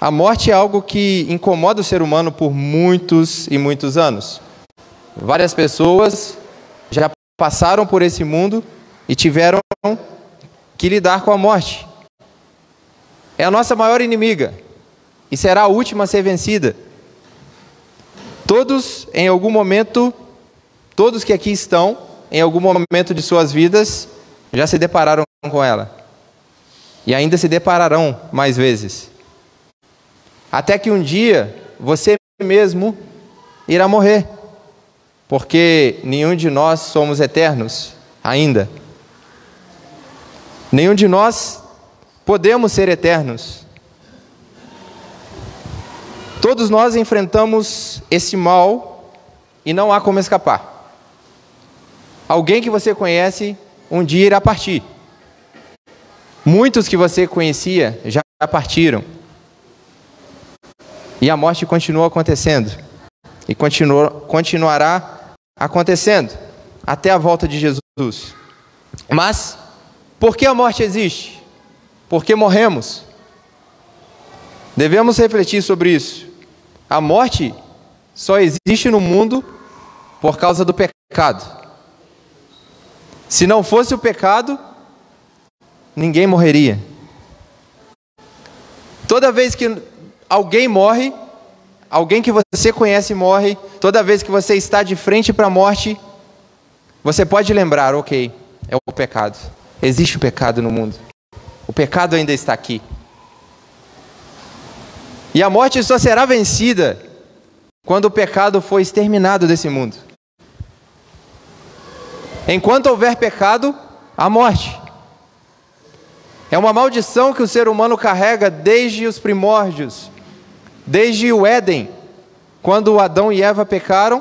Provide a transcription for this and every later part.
A morte é algo que incomoda o ser humano por muitos e muitos anos. Várias pessoas já passaram por esse mundo e tiveram que lidar com a morte. É a nossa maior inimiga e será a última a ser vencida. Todos, em algum momento, todos que aqui estão, em algum momento de suas vidas, já se depararam com ela. E ainda se depararão mais vezes. Até que um dia você mesmo irá morrer. Porque nenhum de nós somos eternos ainda. Nenhum de nós podemos ser eternos. Todos nós enfrentamos esse mal e não há como escapar. Alguém que você conhece um dia irá partir. Muitos que você conhecia já partiram. E a morte continua acontecendo. E continua, continuará acontecendo até a volta de Jesus. Mas, por que a morte existe? Porque morremos. Devemos refletir sobre isso. A morte só existe no mundo por causa do pecado. Se não fosse o pecado, ninguém morreria. Toda vez que alguém morre, alguém que você conhece morre, toda vez que você está de frente para a morte, você pode lembrar, ok, é o pecado. Existe o pecado no mundo. O pecado ainda está aqui. E a morte só será vencida quando o pecado for exterminado desse mundo. Enquanto houver pecado, há morte. É uma maldição que o ser humano carrega desde os primórdios. Desde o Éden, quando Adão e Eva pecaram,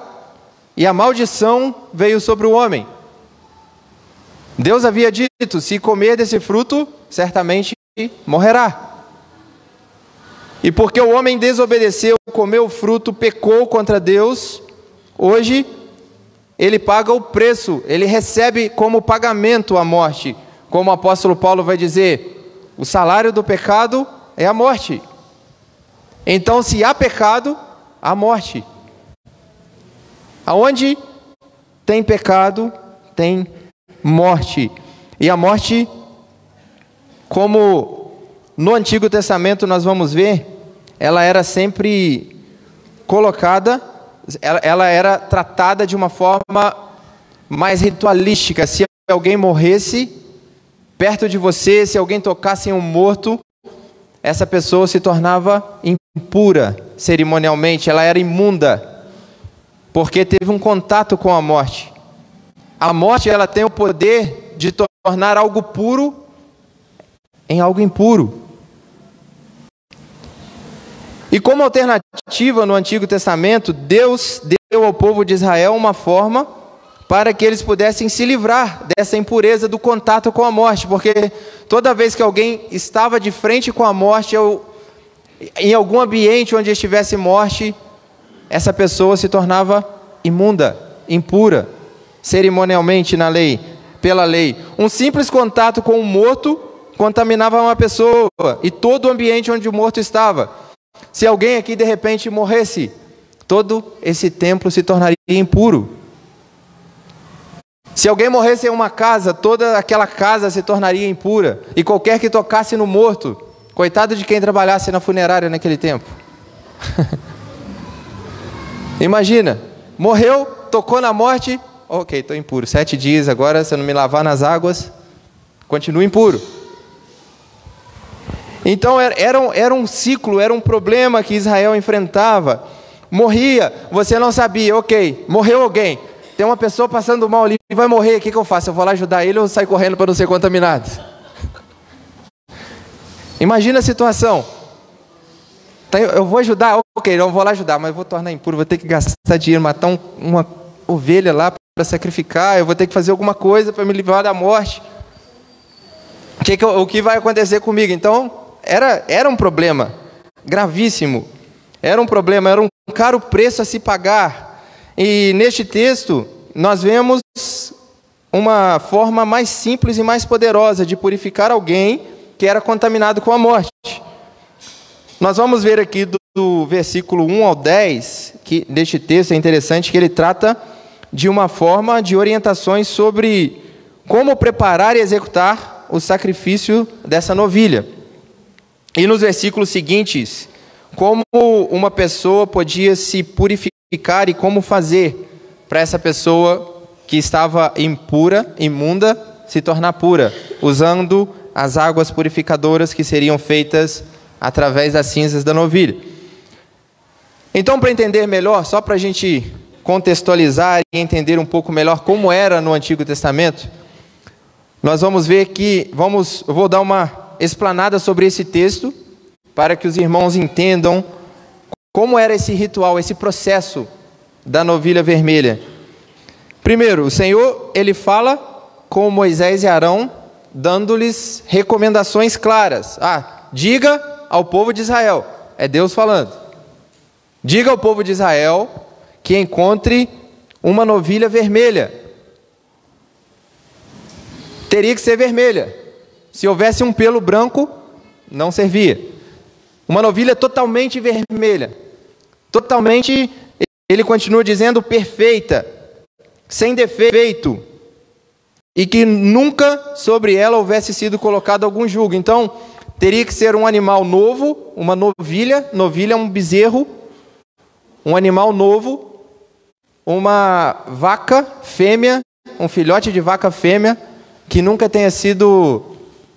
e a maldição veio sobre o homem. Deus havia dito: se comer desse fruto, certamente morrerá. E porque o homem desobedeceu, comeu o fruto, pecou contra Deus, hoje ele paga o preço, ele recebe como pagamento a morte. Como o apóstolo Paulo vai dizer, o salário do pecado é a morte. Então, se há pecado, há morte. Aonde tem pecado, tem morte. E a morte, como no Antigo Testamento nós vamos ver, ela era sempre colocada, ela, ela era tratada de uma forma mais ritualística. Se alguém morresse perto de você, se alguém tocasse em um morto, essa pessoa se tornava impura cerimonialmente, ela era imunda, porque teve um contato com a morte. A morte ela tem o poder de tornar algo puro em algo impuro. E como alternativa no Antigo Testamento, Deus deu ao povo de Israel uma forma para que eles pudessem se livrar dessa impureza do contato com a morte, porque toda vez que alguém estava de frente com a morte, ou em algum ambiente onde estivesse morte, essa pessoa se tornava imunda, impura, cerimonialmente na lei, pela lei. Um simples contato com o morto contaminava uma pessoa e todo o ambiente onde o morto estava. Se alguém aqui de repente morresse, todo esse templo se tornaria impuro. Se alguém morresse em uma casa, toda aquela casa se tornaria impura. E qualquer que tocasse no morto, coitado de quem trabalhasse na funerária naquele tempo. Imagina, morreu, tocou na morte, ok, estou impuro. Sete dias agora, se eu não me lavar nas águas, continuo impuro. Então era um, era um ciclo, era um problema que Israel enfrentava. Morria, você não sabia, ok, morreu alguém, tem uma pessoa passando mal ali vai morrer, o que, que eu faço? Eu vou lá ajudar ele ou saio correndo para não ser contaminado? Imagina a situação. Tá, eu vou ajudar, ok, não vou lá ajudar, mas vou tornar impuro, vou ter que gastar dinheiro, matar um, uma ovelha lá para sacrificar, eu vou ter que fazer alguma coisa para me livrar da morte. O que, que, o que vai acontecer comigo? Então, era, era um problema gravíssimo. Era um problema, era um caro preço a se pagar e neste texto, nós vemos uma forma mais simples e mais poderosa de purificar alguém que era contaminado com a morte. Nós vamos ver aqui do, do versículo 1 ao 10, que deste texto é interessante que ele trata de uma forma de orientações sobre como preparar e executar o sacrifício dessa novilha. E nos versículos seguintes, como uma pessoa podia se purificar e como fazer para essa pessoa que estava impura, imunda, se tornar pura, usando as águas purificadoras que seriam feitas através das cinzas da novilha. Então, para entender melhor, só para a gente contextualizar e entender um pouco melhor como era no Antigo Testamento, nós vamos ver que vamos, eu vou dar uma explanada sobre esse texto para que os irmãos entendam como era esse ritual, esse processo da novilha vermelha. Primeiro, o Senhor, ele fala com Moisés e Arão, dando-lhes recomendações claras. Ah, diga ao povo de Israel, é Deus falando. Diga ao povo de Israel que encontre uma novilha vermelha. Teria que ser vermelha. Se houvesse um pelo branco, não servia. Uma novilha totalmente vermelha. Totalmente, ele continua dizendo, perfeita, sem defeito, e que nunca sobre ela houvesse sido colocado algum jugo. Então, teria que ser um animal novo, uma novilha, novilha é um bezerro, um animal novo, uma vaca fêmea, um filhote de vaca fêmea, que nunca tenha sido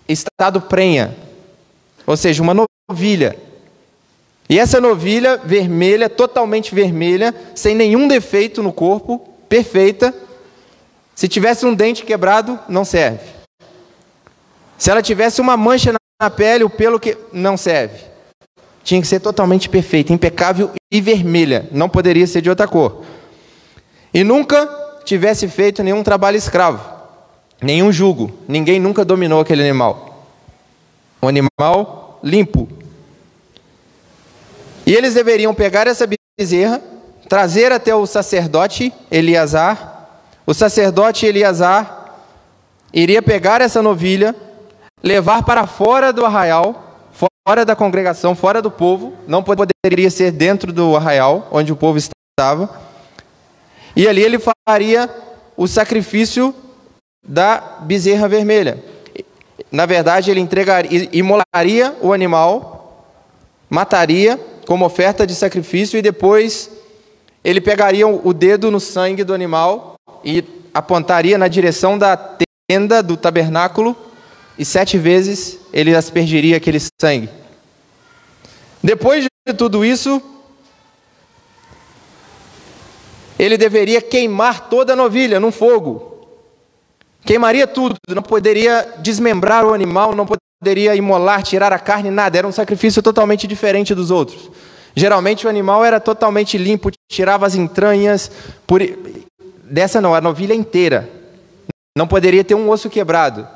estado prenha, ou seja, uma novilha. E essa novilha vermelha, totalmente vermelha, sem nenhum defeito no corpo, perfeita. Se tivesse um dente quebrado, não serve. Se ela tivesse uma mancha na pele, o pelo que não serve. Tinha que ser totalmente perfeita, impecável e vermelha, não poderia ser de outra cor. E nunca tivesse feito nenhum trabalho escravo, nenhum jugo, ninguém nunca dominou aquele animal. Um animal limpo. E eles deveriam pegar essa bezerra, trazer até o sacerdote Eliasar. O sacerdote Eliasar iria pegar essa novilha, levar para fora do arraial, fora da congregação, fora do povo, não poderia ser dentro do arraial onde o povo estava. E ali ele faria o sacrifício da bezerra vermelha. Na verdade, ele entregaria, imolaria o animal, mataria como oferta de sacrifício e depois ele pegaria o dedo no sangue do animal e apontaria na direção da tenda do tabernáculo e sete vezes ele aspergiria aquele sangue. Depois de tudo isso, ele deveria queimar toda a novilha num fogo. Queimaria tudo, não poderia desmembrar o animal, não poderia imolar, tirar a carne, nada. Era um sacrifício totalmente diferente dos outros. Geralmente o animal era totalmente limpo, tirava as entranhas. Dessa não, a novilha inteira. Não poderia ter um osso quebrado.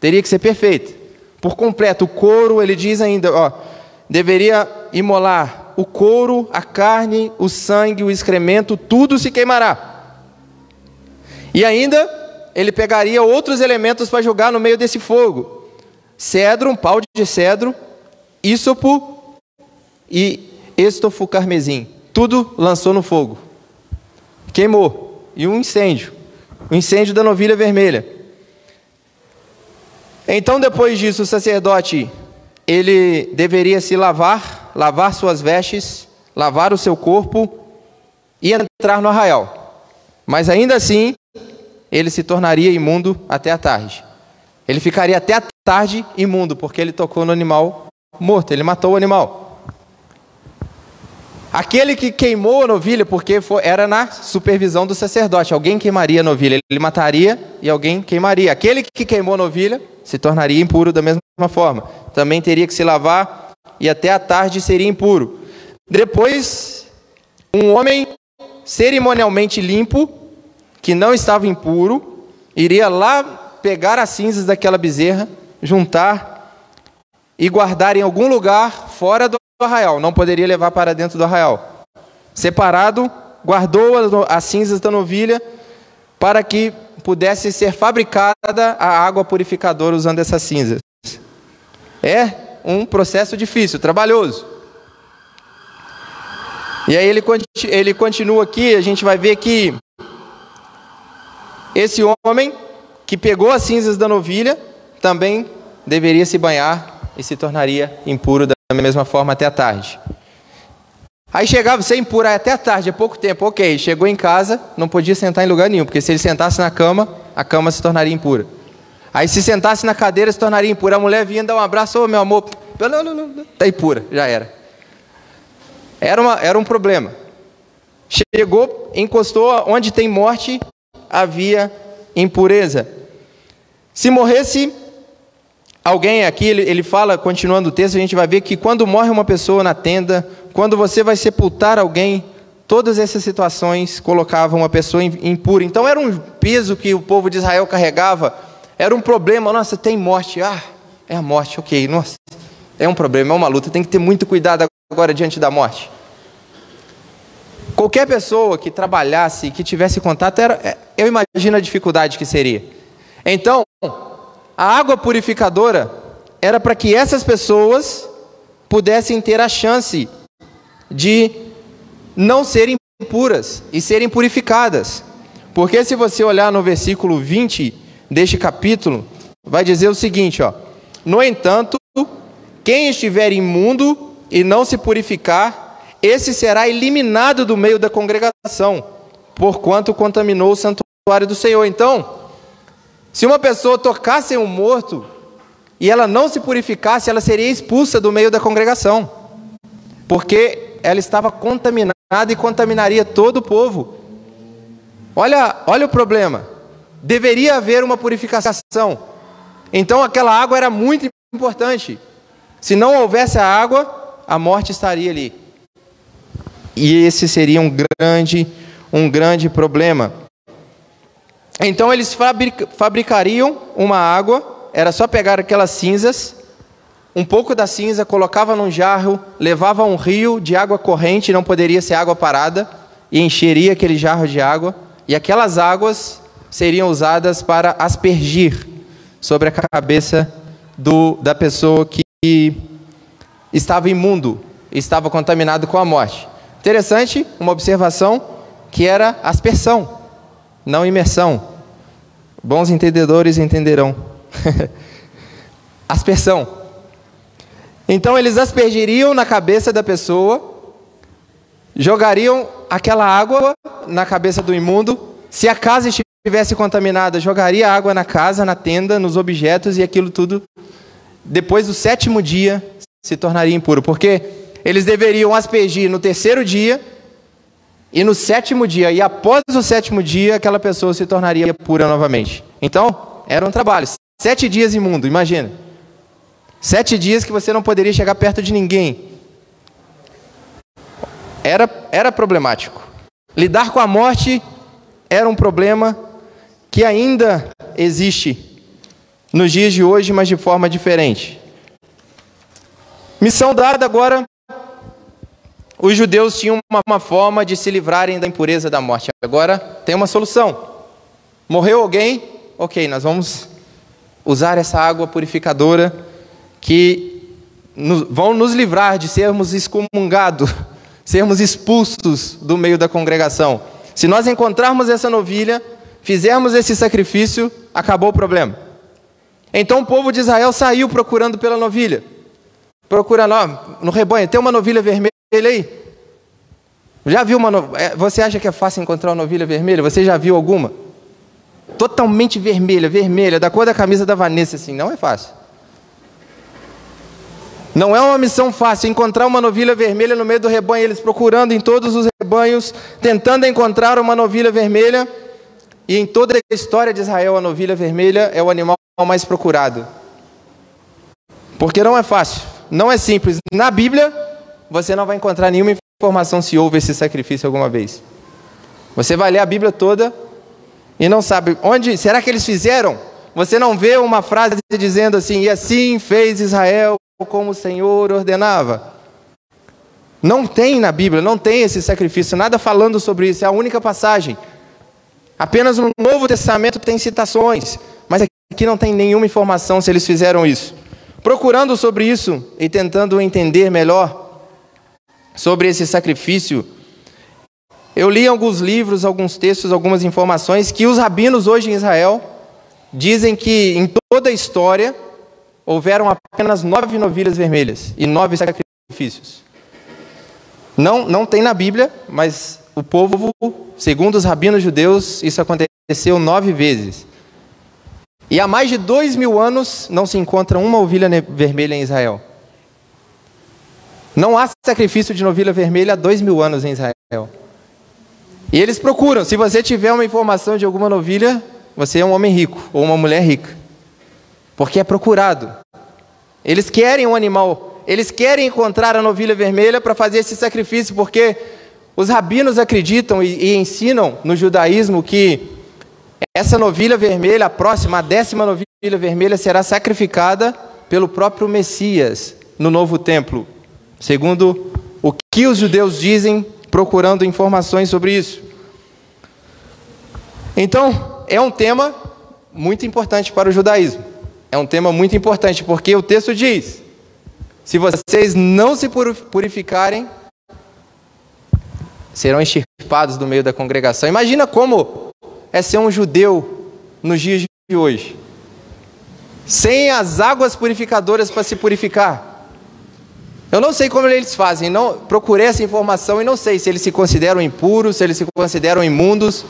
Teria que ser perfeito. Por completo. O couro, ele diz ainda, ó, deveria imolar o couro, a carne, o sangue, o excremento, tudo se queimará. E ainda ele pegaria outros elementos para jogar no meio desse fogo: cedro, um pau de cedro, ísopo e estofo carmesim. Tudo lançou no fogo. Queimou. E um incêndio. O incêndio da novilha vermelha. Então, depois disso, o sacerdote ele deveria se lavar, lavar suas vestes, lavar o seu corpo e entrar no arraial. Mas ainda assim, ele se tornaria imundo até a tarde. Ele ficaria até a tarde imundo, porque ele tocou no animal morto, ele matou o animal. Aquele que queimou a novilha, porque foi, era na supervisão do sacerdote, alguém queimaria a novilha, ele mataria e alguém queimaria. Aquele que queimou a novilha se tornaria impuro da mesma forma. Também teria que se lavar e até a tarde seria impuro. Depois, um homem cerimonialmente limpo, que não estava impuro, iria lá pegar as cinzas daquela bezerra, juntar e guardar em algum lugar fora do arraial, não poderia levar para dentro do arraial. Separado, guardou as cinzas da novilha para que pudesse ser fabricada a água purificadora usando essas cinzas. É um processo difícil, trabalhoso, E aí ele, ele continua aqui, a gente vai ver que esse homem que pegou as cinzas da novilha também deveria se banhar e se tornaria impuro da mesma forma até a tarde. Aí chegava, você impura até a tarde, é pouco tempo, ok. Chegou em casa, não podia sentar em lugar nenhum, porque se ele sentasse na cama, a cama se tornaria impura. Aí se sentasse na cadeira, se tornaria impura. A mulher vinha dar um abraço, ô oh, meu amor, tá impura, já era. Era, uma, era um problema. Chegou, encostou, onde tem morte, havia impureza. Se morresse alguém aqui, ele, ele fala, continuando o texto, a gente vai ver que quando morre uma pessoa na tenda, quando você vai sepultar alguém, todas essas situações colocavam uma pessoa impura. Então era um peso que o povo de Israel carregava, era um problema. Nossa, tem morte. Ah, é a morte, ok. Nossa, é um problema, é uma luta. Tem que ter muito cuidado agora diante da morte. Qualquer pessoa que trabalhasse, que tivesse contato, era, é, eu imagino a dificuldade que seria. Então, a água purificadora era para que essas pessoas pudessem ter a chance de não serem puras e serem purificadas. Porque se você olhar no versículo 20 deste capítulo, vai dizer o seguinte, ó: No entanto, quem estiver imundo e não se purificar, esse será eliminado do meio da congregação, porquanto contaminou o santuário do Senhor. Então, se uma pessoa tocasse um morto e ela não se purificasse, ela seria expulsa do meio da congregação, porque ela estava contaminada e contaminaria todo o povo. Olha, olha o problema. Deveria haver uma purificação. Então aquela água era muito importante. Se não houvesse a água, a morte estaria ali. E esse seria um grande, um grande problema. Então eles fabricariam uma água, era só pegar aquelas cinzas um pouco da cinza, colocava num jarro, levava a um rio de água corrente, não poderia ser água parada, e encheria aquele jarro de água, e aquelas águas seriam usadas para aspergir sobre a cabeça do, da pessoa que estava imundo, estava contaminado com a morte. Interessante, uma observação que era aspersão, não imersão. Bons entendedores entenderão. aspersão. Então eles aspergiriam na cabeça da pessoa, jogariam aquela água na cabeça do imundo. Se a casa estivesse contaminada, jogaria água na casa, na tenda, nos objetos e aquilo tudo, depois do sétimo dia, se tornaria impuro. Porque eles deveriam aspergir no terceiro dia e no sétimo dia. E após o sétimo dia, aquela pessoa se tornaria pura novamente. Então, era um trabalho. Sete dias imundo, imagina. Sete dias que você não poderia chegar perto de ninguém. Era, era problemático. Lidar com a morte era um problema que ainda existe nos dias de hoje, mas de forma diferente. Missão dada agora, os judeus tinham uma, uma forma de se livrarem da impureza da morte. Agora tem uma solução. Morreu alguém? Ok, nós vamos usar essa água purificadora que nos, vão nos livrar de sermos excomungados, sermos expulsos do meio da congregação. Se nós encontrarmos essa novilha, fizermos esse sacrifício, acabou o problema. Então o povo de Israel saiu procurando pela novilha. Procura no, no rebanho, tem uma novilha vermelha aí? Já viu uma no... É, você acha que é fácil encontrar uma novilha vermelha? Você já viu alguma? Totalmente vermelha, vermelha, da cor da camisa da Vanessa, assim, não é fácil. Não é uma missão fácil encontrar uma novilha vermelha no meio do rebanho, eles procurando em todos os rebanhos, tentando encontrar uma novilha vermelha. E em toda a história de Israel, a novilha vermelha é o animal mais procurado. Porque não é fácil, não é simples. Na Bíblia, você não vai encontrar nenhuma informação se houve esse sacrifício alguma vez. Você vai ler a Bíblia toda e não sabe onde, será que eles fizeram? Você não vê uma frase dizendo assim, e assim fez Israel como o Senhor ordenava. Não tem na Bíblia, não tem esse sacrifício, nada falando sobre isso, é a única passagem. Apenas no Novo Testamento tem citações, mas aqui não tem nenhuma informação se eles fizeram isso. Procurando sobre isso e tentando entender melhor sobre esse sacrifício eu li alguns livros, alguns textos, algumas informações que os rabinos hoje em Israel dizem que em toda a história houveram apenas nove novilhas vermelhas e nove sacrifícios. Não, não tem na Bíblia, mas o povo, segundo os rabinos judeus, isso aconteceu nove vezes. E há mais de dois mil anos não se encontra uma ovelha vermelha em Israel. Não há sacrifício de novilha vermelha há dois mil anos em Israel. E eles procuram. Se você tiver uma informação de alguma novilha, você é um homem rico ou uma mulher rica. Porque é procurado. Eles querem um animal. Eles querem encontrar a novilha vermelha para fazer esse sacrifício, porque os rabinos acreditam e, e ensinam no judaísmo que essa novilha vermelha, a próxima, a décima novilha vermelha, será sacrificada pelo próprio Messias no novo templo, segundo o que os judeus dizem, procurando informações sobre isso. Então, é um tema muito importante para o judaísmo. É um tema muito importante, porque o texto diz: se vocês não se purificarem, serão extirpados do meio da congregação. Imagina como é ser um judeu nos dias de hoje, sem as águas purificadoras para se purificar. Eu não sei como eles fazem, não procurei essa informação e não sei se eles se consideram impuros, se eles se consideram imundos.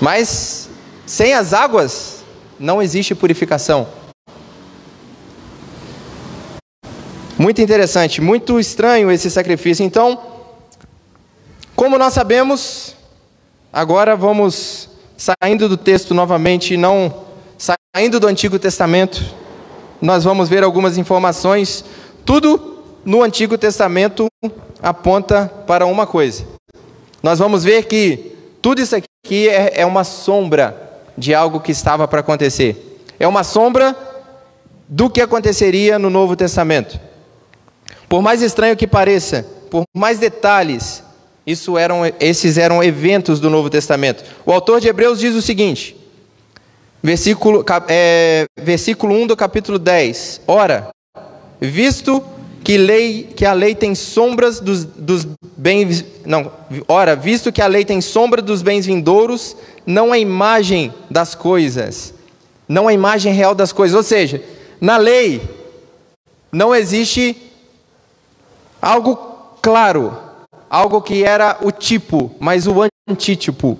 Mas sem as águas não existe purificação. Muito interessante, muito estranho esse sacrifício. Então, como nós sabemos, agora vamos saindo do texto novamente, não saindo do Antigo Testamento, nós vamos ver algumas informações tudo no Antigo Testamento aponta para uma coisa. Nós vamos ver que tudo isso aqui é, é uma sombra de algo que estava para acontecer. É uma sombra do que aconteceria no Novo Testamento. Por mais estranho que pareça, por mais detalhes, isso eram, esses eram eventos do Novo Testamento. O autor de Hebreus diz o seguinte, versículo, é, versículo 1 do capítulo 10: Ora, visto que, lei, que a lei tem sombras dos, dos bens. Não, ora, visto que a lei tem sombra dos bens vindouros, não a imagem das coisas, não a imagem real das coisas. Ou seja, na lei não existe algo claro, algo que era o tipo, mas o antítipo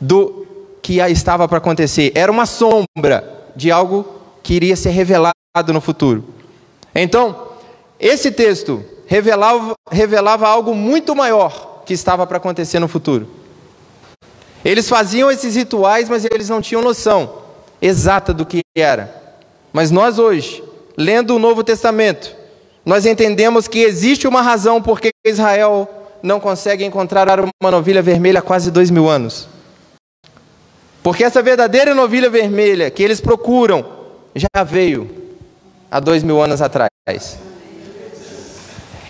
do que estava para acontecer. Era uma sombra de algo que iria ser revelado no futuro. Então, esse texto revelava, revelava algo muito maior que estava para acontecer no futuro. Eles faziam esses rituais, mas eles não tinham noção exata do que era. Mas nós hoje, lendo o Novo Testamento, nós entendemos que existe uma razão por que Israel não consegue encontrar uma novilha vermelha há quase dois mil anos. Porque essa verdadeira novilha vermelha que eles procuram já veio há dois mil anos atrás.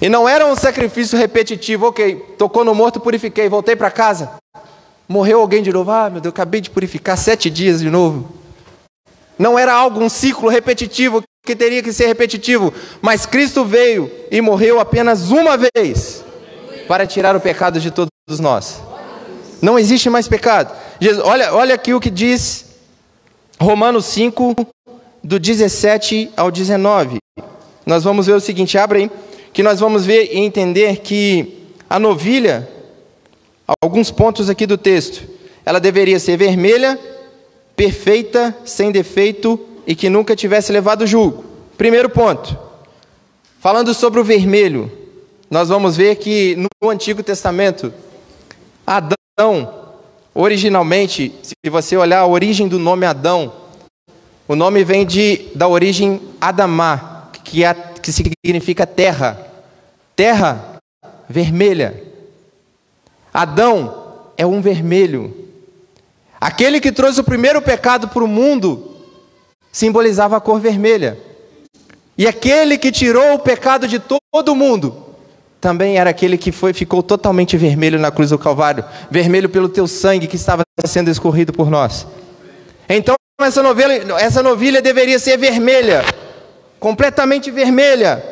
E não era um sacrifício repetitivo, ok, tocou no morto, purifiquei, voltei para casa. Morreu alguém de novo, ah meu Deus, acabei de purificar sete dias de novo. Não era algo, um ciclo repetitivo que teria que ser repetitivo, mas Cristo veio e morreu apenas uma vez para tirar o pecado de todos nós. Não existe mais pecado. Jesus, olha, olha aqui o que diz Romanos 5, do 17 ao 19. Nós vamos ver o seguinte, abre aí, que nós vamos ver e entender que a novilha, alguns pontos aqui do texto, ela deveria ser vermelha, perfeita, sem defeito e que nunca tivesse levado julgo. Primeiro ponto. Falando sobre o vermelho, nós vamos ver que no Antigo Testamento, Adão, originalmente, se você olhar a origem do nome Adão, o nome vem de, da origem Adamá, que, é, que significa terra. Terra vermelha. Adão é um vermelho. Aquele que trouxe o primeiro pecado para o mundo simbolizava a cor vermelha. E aquele que tirou o pecado de todo mundo também era aquele que foi, ficou totalmente vermelho na cruz do Calvário vermelho pelo teu sangue que estava sendo escorrido por nós. Então, essa, novela, essa novilha deveria ser vermelha, completamente vermelha,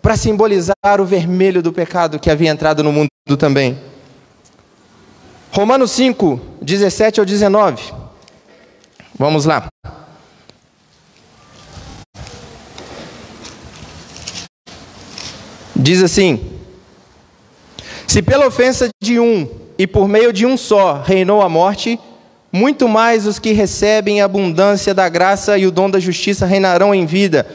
para simbolizar o vermelho do pecado que havia entrado no mundo também. Romanos 5, 17 ao 19. Vamos lá. Diz assim: Se pela ofensa de um e por meio de um só reinou a morte, muito mais os que recebem a abundância da graça e o dom da justiça reinarão em vida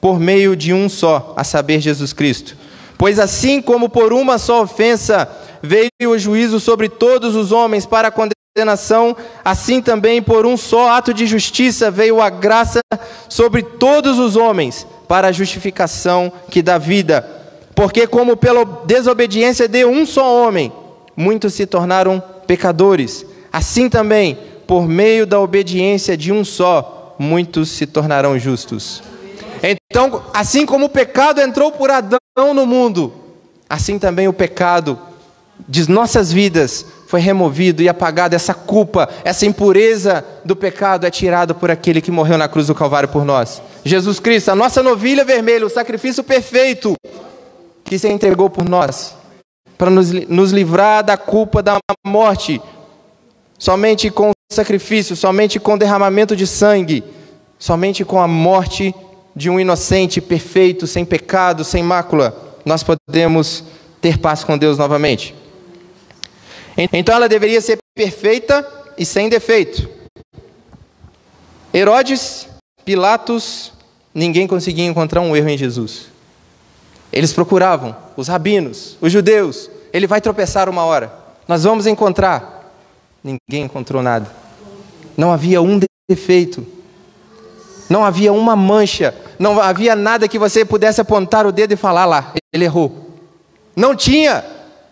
por meio de um só, a saber, Jesus Cristo. Pois assim como por uma só ofensa veio o juízo sobre todos os homens para a condenação, assim também por um só ato de justiça veio a graça sobre todos os homens para a justificação que dá vida. Porque como pela desobediência de um só homem, muitos se tornaram pecadores, assim também, por meio da obediência de um só, muitos se tornarão justos. Então, assim como o pecado entrou por Adão no mundo, assim também o pecado de nossas vidas foi removido e apagado, essa culpa, essa impureza do pecado é tirada por aquele que morreu na cruz do Calvário por nós. Jesus Cristo, a nossa novilha vermelha, o sacrifício perfeito que se entregou por nós, para nos, nos livrar da culpa da morte, somente com sacrifício, somente com derramamento de sangue, somente com a morte de um inocente perfeito, sem pecado, sem mácula, nós podemos ter paz com Deus novamente. Então ela deveria ser perfeita e sem defeito. Herodes, Pilatos, ninguém conseguia encontrar um erro em Jesus. Eles procuravam, os rabinos, os judeus, ele vai tropeçar uma hora, nós vamos encontrar. Ninguém encontrou nada. Não havia um defeito, não havia uma mancha, não havia nada que você pudesse apontar o dedo e falar lá, ele errou. Não tinha,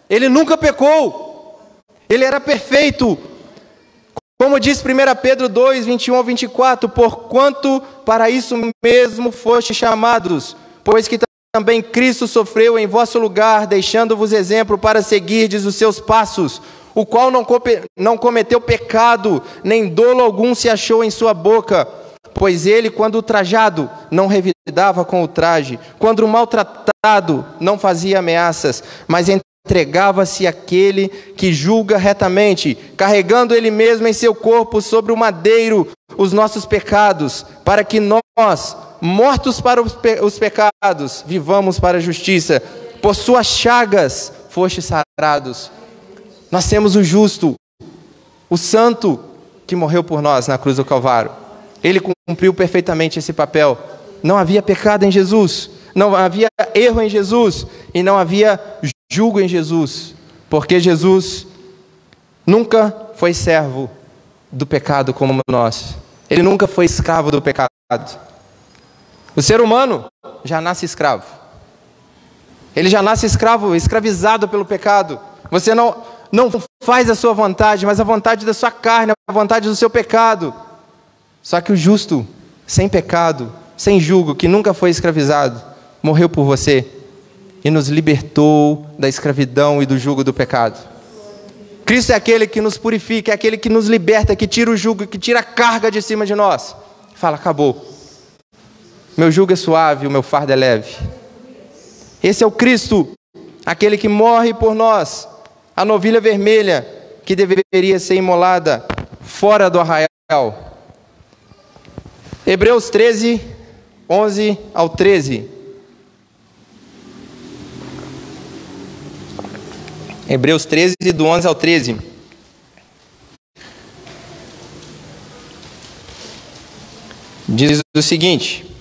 ele nunca pecou. Ele era perfeito. Como diz 1 Pedro 2, 21 ao 24: Porquanto para isso mesmo foste chamados, pois que também Cristo sofreu em vosso lugar, deixando-vos exemplo para seguirdes os seus passos, o qual não, cometeu pecado, nem dolo algum se achou em sua boca. Pois ele, quando trajado, não revidava com o traje, quando maltratado, não fazia ameaças, mas entregava-se àquele que julga retamente, carregando ele mesmo em seu corpo sobre o madeiro os nossos pecados, para que nós, mortos para os pecados, vivamos para a justiça. Por suas chagas foste sarados. Nós temos o justo, o santo que morreu por nós na cruz do Calvário. Ele cumpriu perfeitamente esse papel. Não havia pecado em Jesus, não havia erro em Jesus e não havia julgo em Jesus, porque Jesus nunca foi servo do pecado como nós. Ele nunca foi escravo do pecado. O ser humano já nasce escravo. Ele já nasce escravo, escravizado pelo pecado. Você não, não faz a sua vontade, mas a vontade da sua carne, a vontade do seu pecado. Só que o justo, sem pecado, sem julgo, que nunca foi escravizado, morreu por você e nos libertou da escravidão e do jugo do pecado. Cristo é aquele que nos purifica, é aquele que nos liberta, que tira o jugo, que tira a carga de cima de nós. Fala, acabou. Meu jugo é suave, o meu fardo é leve. Esse é o Cristo, aquele que morre por nós, a novilha vermelha que deveria ser imolada fora do arraial. Hebreus 13, 11 ao 13. Hebreus 13, do 11 ao 13. Diz o seguinte: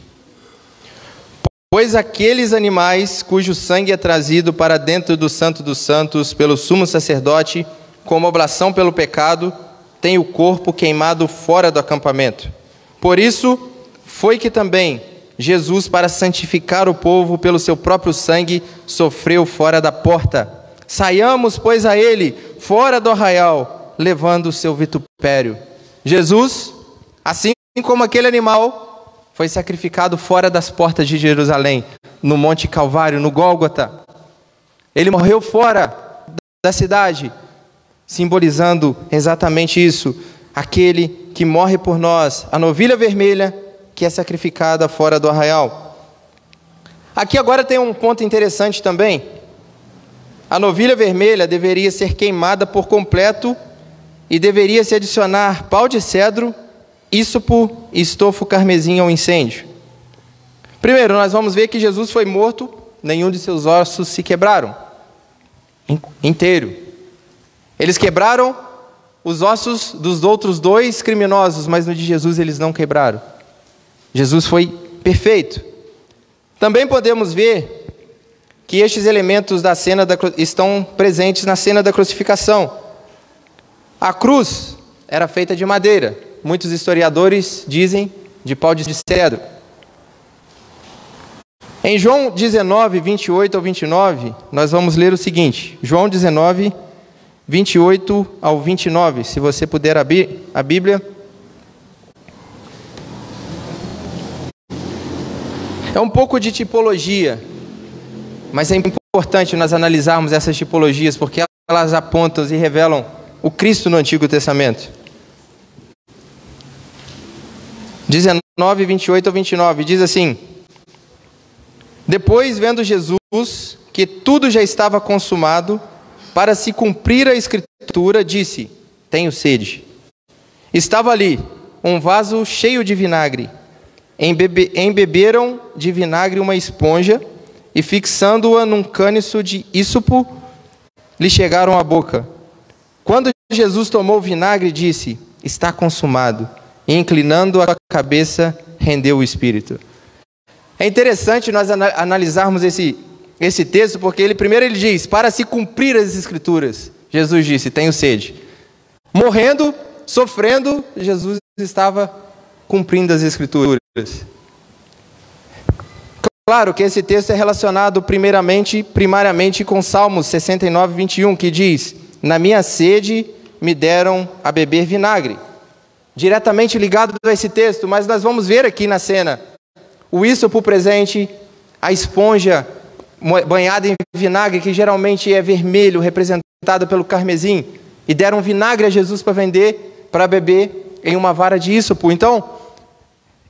Pois aqueles animais cujo sangue é trazido para dentro do Santo dos Santos pelo sumo sacerdote, como oblação pelo pecado, têm o corpo queimado fora do acampamento. Por isso foi que também Jesus, para santificar o povo pelo seu próprio sangue, sofreu fora da porta Saiamos, pois, a ele, fora do arraial, levando o seu vitupério. Jesus, assim como aquele animal, foi sacrificado fora das portas de Jerusalém, no Monte Calvário, no Gólgota. Ele morreu fora da cidade, simbolizando exatamente isso, aquele que morre por nós, a novilha vermelha que é sacrificada fora do arraial. Aqui agora tem um ponto interessante também a novilha vermelha deveria ser queimada por completo e deveria se adicionar pau de cedro, ísopo estofo carmesim ao incêndio. Primeiro, nós vamos ver que Jesus foi morto, nenhum de seus ossos se quebraram inteiro. Eles quebraram os ossos dos outros dois criminosos, mas no de Jesus eles não quebraram. Jesus foi perfeito. Também podemos ver que estes elementos da cena da, estão presentes na cena da crucificação. A cruz era feita de madeira, muitos historiadores dizem de pau de cedro. Em João 19, 28 ao 29, nós vamos ler o seguinte: João 19, 28 ao 29. Se você puder abrir a Bíblia. É um pouco de tipologia, mas é importante nós analisarmos essas tipologias, porque elas apontam e revelam o Cristo no Antigo Testamento. 19, 28 ao 29 diz assim: Depois, vendo Jesus que tudo já estava consumado, para se cumprir a Escritura, disse: Tenho sede. Estava ali um vaso cheio de vinagre. Embebe, embeberam de vinagre uma esponja e, fixando-a num câniço de ísopo, lhe chegaram à boca. Quando Jesus tomou o vinagre, disse: Está consumado. E inclinando a cabeça, rendeu o espírito. É interessante nós analisarmos esse, esse texto, porque ele primeiro ele diz: Para se cumprir as escrituras, Jesus disse: Tenho sede. Morrendo, sofrendo, Jesus estava cumprindo as escrituras. Claro que esse texto é relacionado primeiramente, primariamente com Salmos 69, 21, que diz: Na minha sede me deram a beber vinagre. Diretamente ligado a esse texto, mas nós vamos ver aqui na cena o ísopo presente, a esponja banhada em vinagre, que geralmente é vermelho, representada pelo carmesim, e deram vinagre a Jesus para vender, para beber em uma vara de ísopo. Então,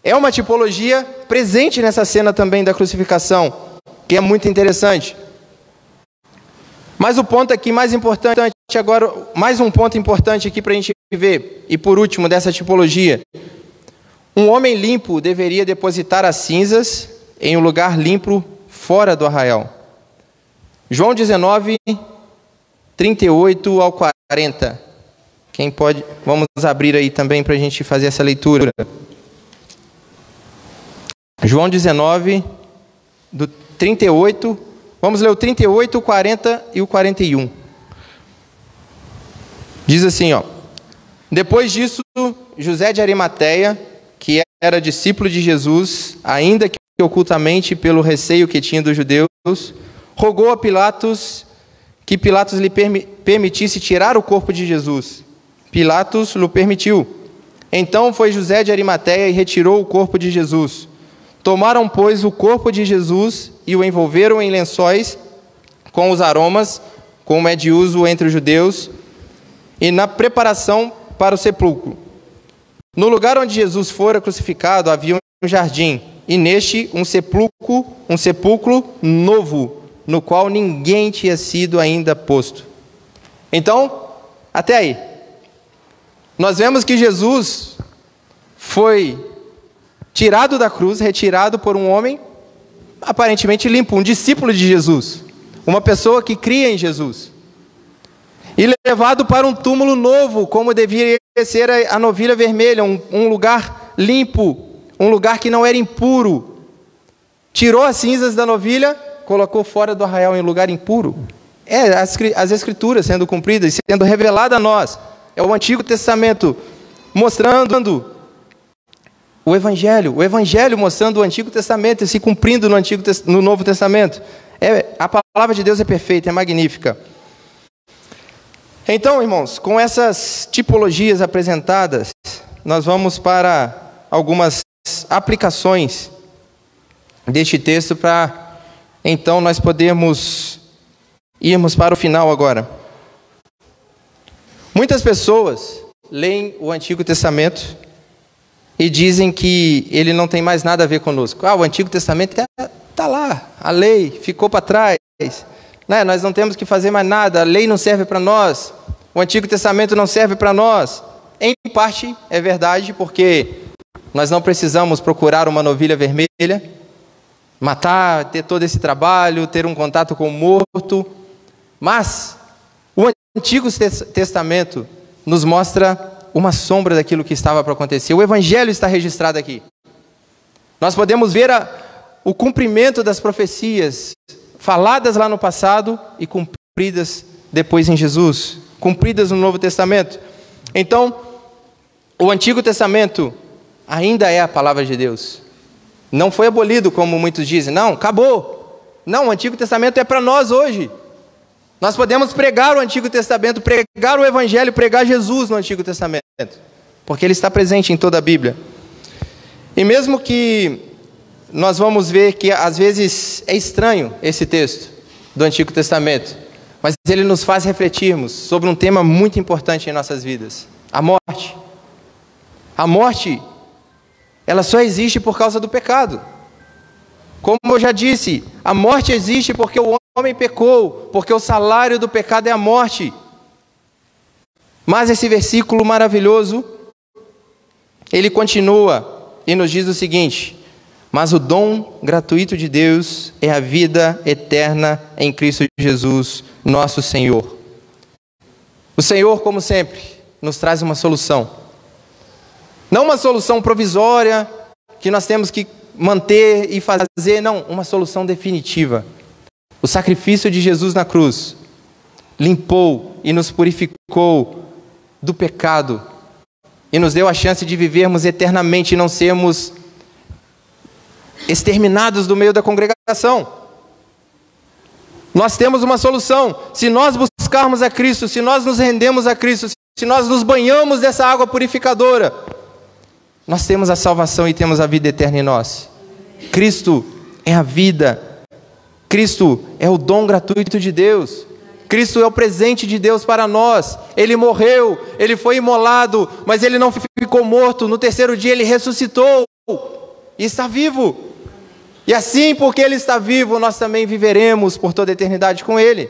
é uma tipologia presente nessa cena também da crucificação, que é muito interessante. Mas o ponto aqui mais importante agora, mais um ponto importante aqui para a gente ver, e por último dessa tipologia. Um homem limpo deveria depositar as cinzas em um lugar limpo fora do arraial. João 19, 38 ao 40. Quem pode, vamos abrir aí também para a gente fazer essa leitura. João 19, do 38 Vamos ler o 38, o 40 e o 41. Diz assim, ó. Depois disso, José de Arimateia, que era discípulo de Jesus, ainda que ocultamente pelo receio que tinha dos judeus, rogou a Pilatos que Pilatos lhe permitisse tirar o corpo de Jesus. Pilatos lhe permitiu. Então foi José de Arimateia e retirou o corpo de Jesus. Tomaram, pois, o corpo de Jesus e o envolveram em lençóis com os aromas, como é de uso entre os judeus, e na preparação para o sepulcro. No lugar onde Jesus fora crucificado havia um jardim, e neste um sepulcro, um sepulcro novo, no qual ninguém tinha sido ainda posto. Então, até aí. Nós vemos que Jesus foi tirado da cruz, retirado por um homem aparentemente limpo, um discípulo de Jesus, uma pessoa que cria em Jesus, e levado para um túmulo novo, como deveria ser a novilha vermelha, um, um lugar limpo, um lugar que não era impuro. Tirou as cinzas da novilha, colocou fora do arraial em lugar impuro. É as, as escrituras sendo cumpridas, sendo revelada a nós. É o Antigo Testamento mostrando o Evangelho, o Evangelho mostrando o Antigo Testamento e se cumprindo no, Antigo, no Novo Testamento. É, a palavra de Deus é perfeita, é magnífica. Então, irmãos, com essas tipologias apresentadas, nós vamos para algumas aplicações deste texto para então nós podermos irmos para o final agora. Muitas pessoas leem o Antigo Testamento e dizem que ele não tem mais nada a ver conosco. Ah, o Antigo Testamento está tá lá, a lei ficou para trás, Né? Nós não temos que fazer mais nada, a lei não serve para nós, o Antigo Testamento não serve para nós. Em parte é verdade, porque nós não precisamos procurar uma novilha vermelha, matar, ter todo esse trabalho, ter um contato com o morto. Mas o Antigo Testamento nos mostra uma sombra daquilo que estava para acontecer. O Evangelho está registrado aqui. Nós podemos ver a, o cumprimento das profecias faladas lá no passado e cumpridas depois em Jesus, cumpridas no Novo Testamento. Então, o Antigo Testamento ainda é a palavra de Deus. Não foi abolido, como muitos dizem. Não, acabou. Não, o Antigo Testamento é para nós hoje. Nós podemos pregar o Antigo Testamento, pregar o Evangelho, pregar Jesus no Antigo Testamento, porque ele está presente em toda a Bíblia. E mesmo que nós vamos ver que às vezes é estranho esse texto do Antigo Testamento, mas ele nos faz refletirmos sobre um tema muito importante em nossas vidas: a morte. A morte, ela só existe por causa do pecado. Como eu já disse, a morte existe porque o homem pecou, porque o salário do pecado é a morte. Mas esse versículo maravilhoso, ele continua e nos diz o seguinte: Mas o dom gratuito de Deus é a vida eterna em Cristo Jesus, nosso Senhor. O Senhor, como sempre, nos traz uma solução. Não uma solução provisória que nós temos que manter e fazer, não, uma solução definitiva. O sacrifício de Jesus na cruz limpou e nos purificou do pecado e nos deu a chance de vivermos eternamente e não sermos exterminados do meio da congregação. Nós temos uma solução. Se nós buscarmos a Cristo, se nós nos rendemos a Cristo, se nós nos banhamos dessa água purificadora, nós temos a salvação e temos a vida eterna em nós. Cristo é a vida. Cristo é o dom gratuito de Deus. Cristo é o presente de Deus para nós. Ele morreu, ele foi imolado, mas ele não ficou morto. No terceiro dia ele ressuscitou e está vivo. E assim, porque ele está vivo, nós também viveremos por toda a eternidade com ele.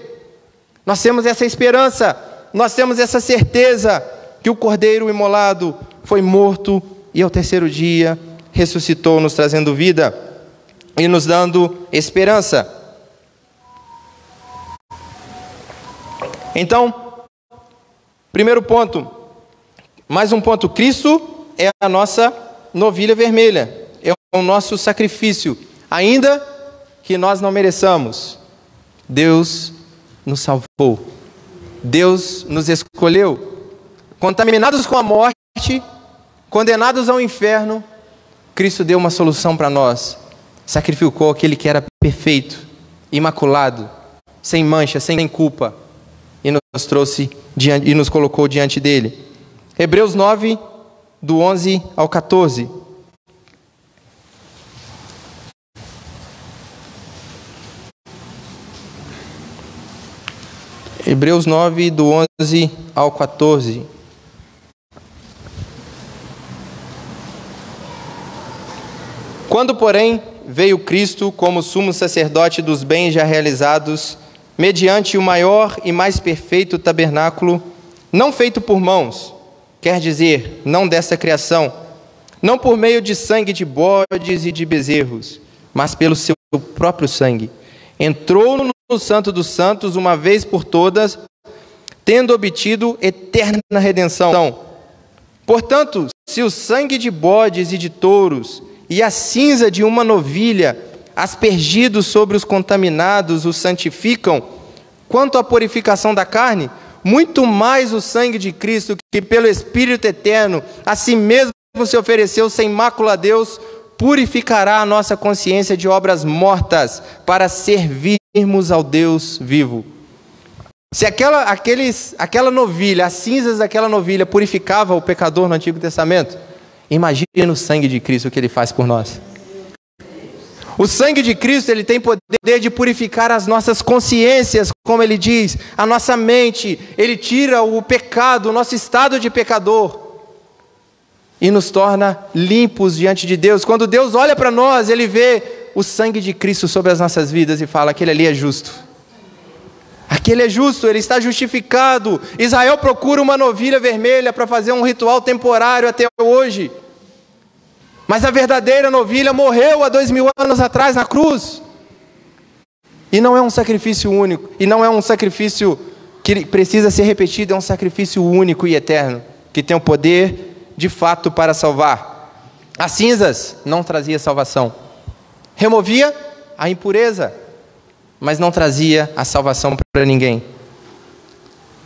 Nós temos essa esperança, nós temos essa certeza que o cordeiro imolado foi morto e ao terceiro dia ressuscitou, nos trazendo vida e nos dando esperança. Então, primeiro ponto, mais um ponto: Cristo é a nossa novilha vermelha, é o nosso sacrifício, ainda que nós não mereçamos. Deus nos salvou, Deus nos escolheu, contaminados com a morte, Condenados ao inferno, Cristo deu uma solução para nós. Sacrificou aquele que era perfeito, imaculado, sem mancha, sem culpa, nos trouxe diante, e nos colocou diante dele. Hebreus 9, do 11 ao 14. Hebreus 9, do 11 ao 14. Quando, porém, veio Cristo como sumo sacerdote dos bens já realizados, mediante o maior e mais perfeito tabernáculo, não feito por mãos, quer dizer, não dessa criação, não por meio de sangue de bodes e de bezerros, mas pelo seu próprio sangue, entrou no Santo dos Santos uma vez por todas, tendo obtido eterna redenção. Portanto, se o sangue de bodes e de touros e a cinza de uma novilha, aspergidos sobre os contaminados, os santificam. Quanto à purificação da carne, muito mais o sangue de Cristo, que pelo Espírito eterno a si mesmo se ofereceu sem mácula a Deus, purificará a nossa consciência de obras mortas para servirmos ao Deus vivo. Se aquela, aqueles, aquela novilha, as cinzas daquela novilha purificava o pecador no Antigo Testamento, Imagine o sangue de Cristo que ele faz por nós. O sangue de Cristo ele tem poder de purificar as nossas consciências, como ele diz, a nossa mente. Ele tira o pecado, o nosso estado de pecador e nos torna limpos diante de Deus. Quando Deus olha para nós, ele vê o sangue de Cristo sobre as nossas vidas e fala: aquele ali é justo, que ele é justo, ele está justificado. Israel procura uma novilha vermelha para fazer um ritual temporário até hoje. Mas a verdadeira novilha morreu há dois mil anos atrás na cruz. E não é um sacrifício único, e não é um sacrifício que precisa ser repetido, é um sacrifício único e eterno, que tem o poder de fato para salvar. As cinzas não trazia salvação. Removia a impureza, mas não trazia a salvação para ninguém.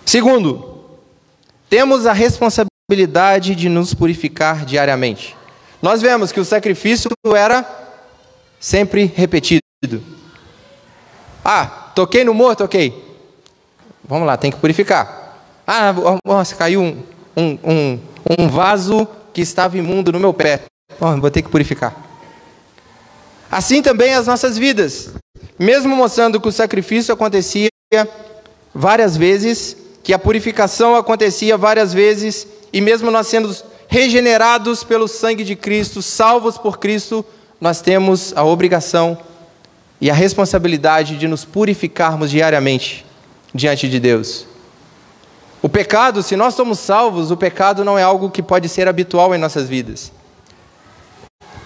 Segundo, temos a responsabilidade de nos purificar diariamente. Nós vemos que o sacrifício era sempre repetido. Ah, toquei no morto, ok. Vamos lá, tem que purificar. Ah, nossa, caiu um, um, um, um vaso que estava imundo no meu pé. Oh, vou ter que purificar. Assim também as nossas vidas. Mesmo mostrando que o sacrifício acontecia várias vezes, que a purificação acontecia várias vezes, e mesmo nós sendo regenerados pelo sangue de Cristo, salvos por Cristo, nós temos a obrigação e a responsabilidade de nos purificarmos diariamente diante de Deus. O pecado, se nós somos salvos, o pecado não é algo que pode ser habitual em nossas vidas.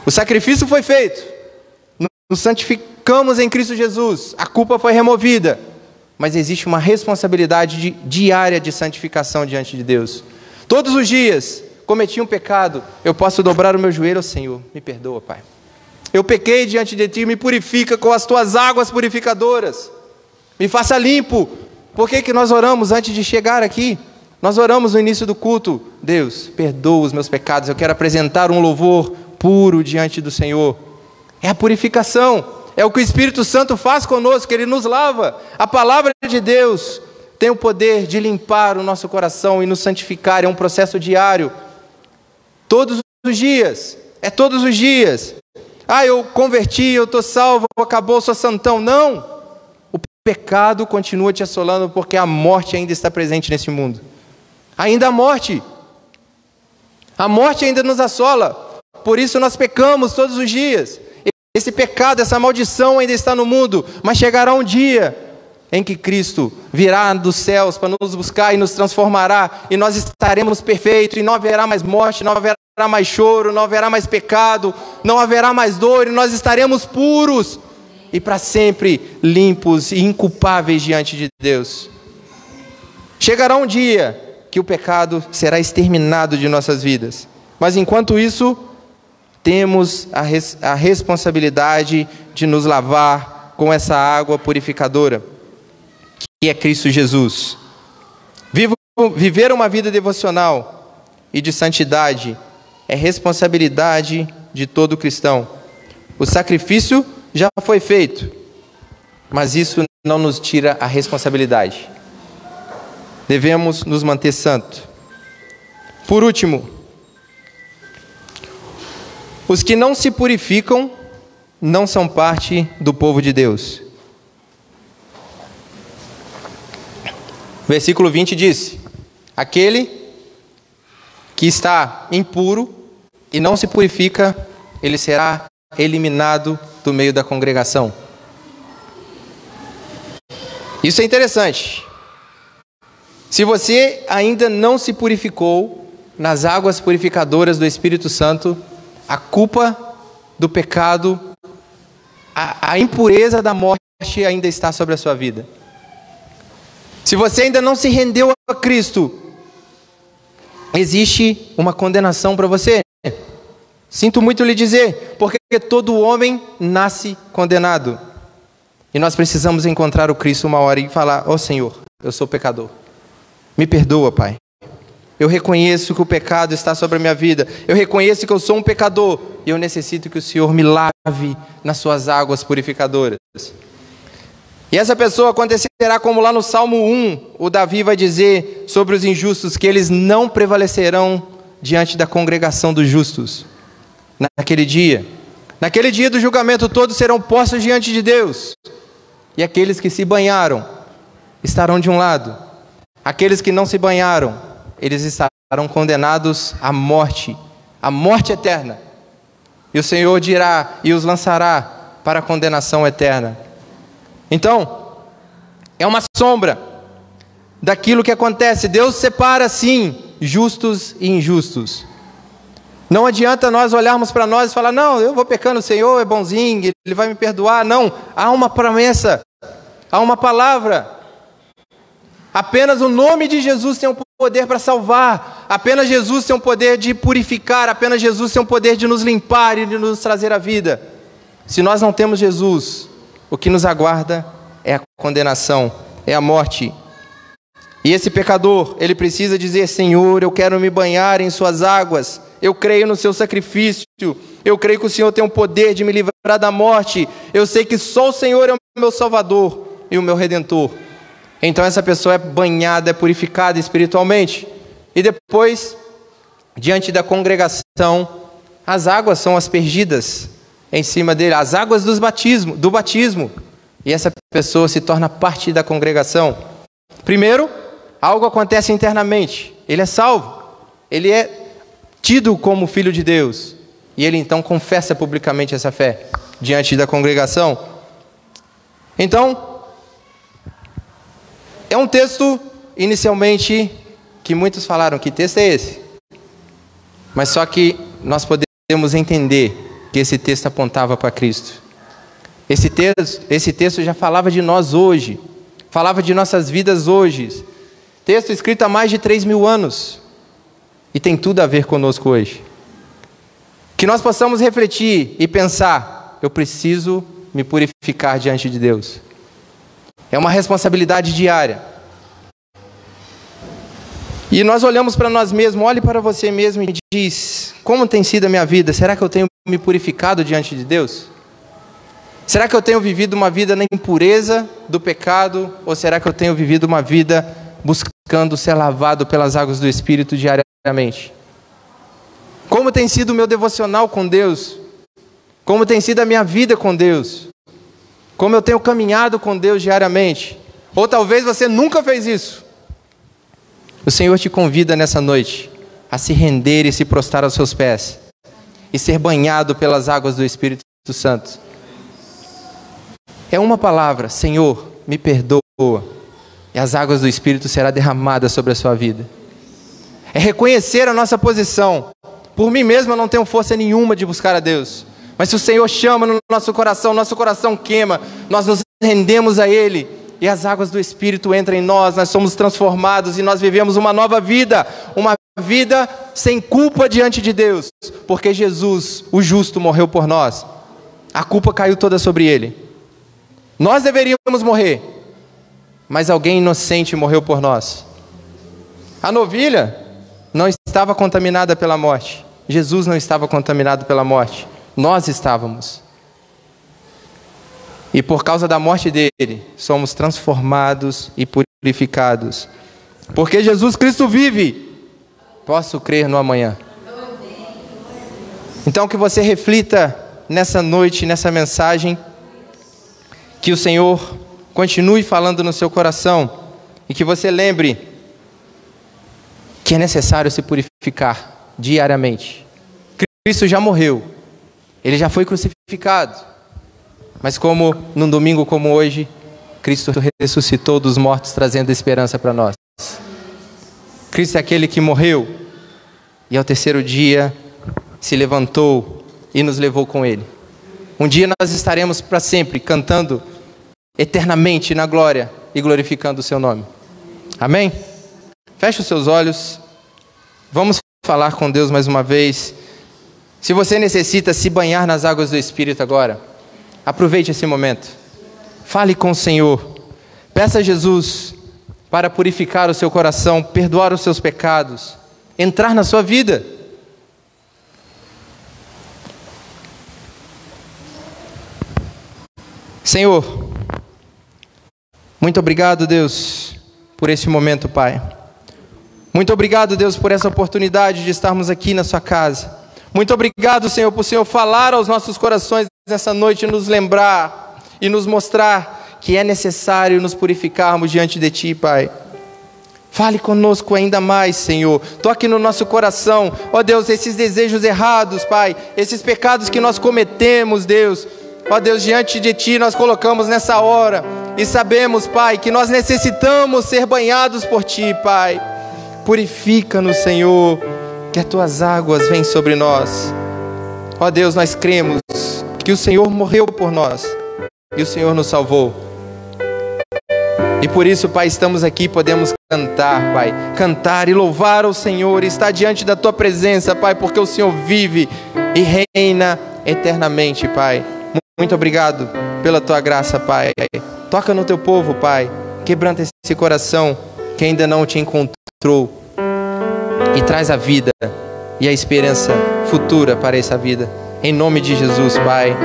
O sacrifício foi feito, nos santificamos em Cristo Jesus, a culpa foi removida, mas existe uma responsabilidade de, diária de santificação diante de Deus. Todos os dias, cometi um pecado, eu posso dobrar o meu joelho ao Senhor. Me perdoa, Pai. Eu pequei diante de Ti, me purifica com as Tuas águas purificadoras. Me faça limpo. Por que, que nós oramos antes de chegar aqui? Nós oramos no início do culto. Deus, perdoa os meus pecados. Eu quero apresentar um louvor puro diante do Senhor. É a purificação. É o que o Espírito Santo faz conosco, ele nos lava. A palavra de Deus tem o poder de limpar o nosso coração e nos santificar. É um processo diário. Todos os dias. É todos os dias. Ah, eu converti, eu estou salvo, acabou, sou santão. Não. O pecado continua te assolando porque a morte ainda está presente nesse mundo. Ainda a morte. A morte ainda nos assola. Por isso nós pecamos todos os dias. Esse pecado, essa maldição ainda está no mundo, mas chegará um dia em que Cristo virá dos céus para nos buscar e nos transformará, e nós estaremos perfeitos, e não haverá mais morte, não haverá mais choro, não haverá mais pecado, não haverá mais dor, e nós estaremos puros e para sempre limpos e inculpáveis diante de Deus. Chegará um dia que o pecado será exterminado de nossas vidas, mas enquanto isso, temos a, res a responsabilidade de nos lavar com essa água purificadora que é Cristo Jesus. Vivo, viver uma vida devocional e de santidade é responsabilidade de todo cristão. O sacrifício já foi feito, mas isso não nos tira a responsabilidade. Devemos nos manter santos. Por último, os que não se purificam não são parte do povo de Deus. Versículo 20 diz: Aquele que está impuro e não se purifica, ele será eliminado do meio da congregação. Isso é interessante. Se você ainda não se purificou nas águas purificadoras do Espírito Santo, a culpa do pecado, a, a impureza da morte ainda está sobre a sua vida. Se você ainda não se rendeu a Cristo, existe uma condenação para você. Sinto muito lhe dizer, porque todo homem nasce condenado. E nós precisamos encontrar o Cristo uma hora e falar: Ó oh, Senhor, eu sou pecador. Me perdoa, Pai. Eu reconheço que o pecado está sobre a minha vida. Eu reconheço que eu sou um pecador. E eu necessito que o Senhor me lave nas suas águas purificadoras. E essa pessoa acontecerá como lá no Salmo 1, o Davi vai dizer sobre os injustos que eles não prevalecerão diante da congregação dos justos. Naquele dia, naquele dia do julgamento, todos serão postos diante de Deus. E aqueles que se banharam estarão de um lado, aqueles que não se banharam, eles estarão condenados à morte, à morte eterna. E o Senhor dirá e os lançará para a condenação eterna. Então, é uma sombra daquilo que acontece. Deus separa, sim, justos e injustos. Não adianta nós olharmos para nós e falar: não, eu vou pecando, o Senhor é bonzinho, Ele vai me perdoar. Não, há uma promessa, há uma palavra. Apenas o nome de Jesus tem o poder para salvar, apenas Jesus tem o poder de purificar, apenas Jesus tem o poder de nos limpar e de nos trazer a vida. Se nós não temos Jesus, o que nos aguarda é a condenação, é a morte. E esse pecador, ele precisa dizer: Senhor, eu quero me banhar em Suas águas eu creio no seu sacrifício, eu creio que o Senhor tem o poder de me livrar da morte, eu sei que só o Senhor é o meu Salvador e o meu Redentor. Então essa pessoa é banhada, é purificada espiritualmente. E depois, diante da congregação, as águas são aspergidas em cima dele, as águas dos batismo, do batismo. E essa pessoa se torna parte da congregação. Primeiro, algo acontece internamente. Ele é salvo. Ele é tido como filho de Deus. E ele então confessa publicamente essa fé diante da congregação. Então, é um texto, inicialmente, que muitos falaram: que texto é esse? Mas só que nós podemos entender que esse texto apontava para Cristo. Esse texto, esse texto já falava de nós hoje, falava de nossas vidas hoje. Texto escrito há mais de três mil anos e tem tudo a ver conosco hoje. Que nós possamos refletir e pensar: eu preciso me purificar diante de Deus. É uma responsabilidade diária. E nós olhamos para nós mesmos, olhe para você mesmo e diz: como tem sido a minha vida? Será que eu tenho me purificado diante de Deus? Será que eu tenho vivido uma vida na impureza do pecado? Ou será que eu tenho vivido uma vida buscando ser lavado pelas águas do Espírito diariamente? Como tem sido o meu devocional com Deus? Como tem sido a minha vida com Deus? Como eu tenho caminhado com Deus diariamente? Ou talvez você nunca fez isso. O Senhor te convida nessa noite a se render e se prostrar aos seus pés e ser banhado pelas águas do Espírito Santo. É uma palavra, Senhor, me perdoa, e as águas do Espírito serão derramadas sobre a sua vida é reconhecer a nossa posição. Por mim mesmo eu não tenho força nenhuma de buscar a Deus. Mas se o Senhor chama no nosso coração, nosso coração queima, nós nos rendemos a Ele e as águas do Espírito entram em nós, nós somos transformados e nós vivemos uma nova vida, uma vida sem culpa diante de Deus, porque Jesus, o justo, morreu por nós. A culpa caiu toda sobre Ele. Nós deveríamos morrer, mas alguém inocente morreu por nós. A novilha não estava contaminada pela morte. Jesus não estava contaminado pela morte. Nós estávamos. E por causa da morte dele, somos transformados e purificados. Porque Jesus Cristo vive, posso crer no amanhã. Então que você reflita nessa noite, nessa mensagem, que o Senhor continue falando no seu coração e que você lembre que é necessário se purificar diariamente. Cristo já morreu, ele já foi crucificado, mas como num domingo como hoje, Cristo ressuscitou dos mortos, trazendo esperança para nós. Cristo é aquele que morreu e ao terceiro dia se levantou e nos levou com ele. Um dia nós estaremos para sempre cantando eternamente na glória e glorificando o seu nome. Amém? Feche os seus olhos. Vamos falar com Deus mais uma vez. Se você necessita se banhar nas águas do Espírito agora, aproveite esse momento. Fale com o Senhor. Peça a Jesus para purificar o seu coração, perdoar os seus pecados, entrar na sua vida. Senhor, muito obrigado, Deus, por esse momento, Pai. Muito obrigado, Deus, por essa oportunidade de estarmos aqui na Sua casa. Muito obrigado, Senhor, por o Senhor falar aos nossos corações nessa noite, nos lembrar e nos mostrar que é necessário nos purificarmos diante de Ti, Pai. Fale conosco ainda mais, Senhor. Toque no nosso coração, ó Deus, esses desejos errados, Pai, esses pecados que nós cometemos, Deus, Ó Deus, diante de Ti nós colocamos nessa hora e sabemos, Pai, que nós necessitamos ser banhados por Ti, Pai. Purifica-nos, Senhor, que as Tuas águas vêm sobre nós. Ó Deus, nós cremos que o Senhor morreu por nós e o Senhor nos salvou. E por isso, Pai, estamos aqui, podemos cantar, Pai, cantar e louvar o Senhor, estar diante da Tua presença, Pai, porque o Senhor vive e reina eternamente, Pai. Muito obrigado pela Tua graça, Pai. Toca no Teu povo, Pai, quebranta esse coração que ainda não te encontrou e traz a vida e a esperança futura para essa vida. Em nome de Jesus, Pai,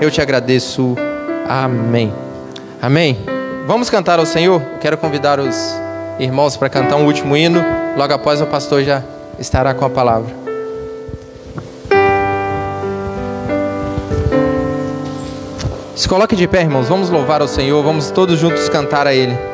eu te agradeço. Amém. Amém. Vamos cantar ao Senhor? Quero convidar os irmãos para cantar um último hino. Logo após o pastor já estará com a palavra. Se coloque de pé, irmãos. Vamos louvar ao Senhor. Vamos todos juntos cantar a Ele.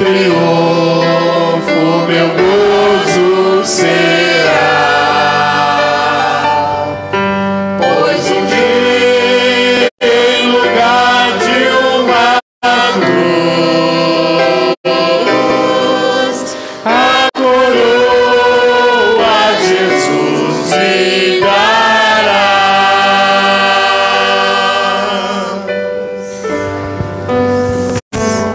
Spirit.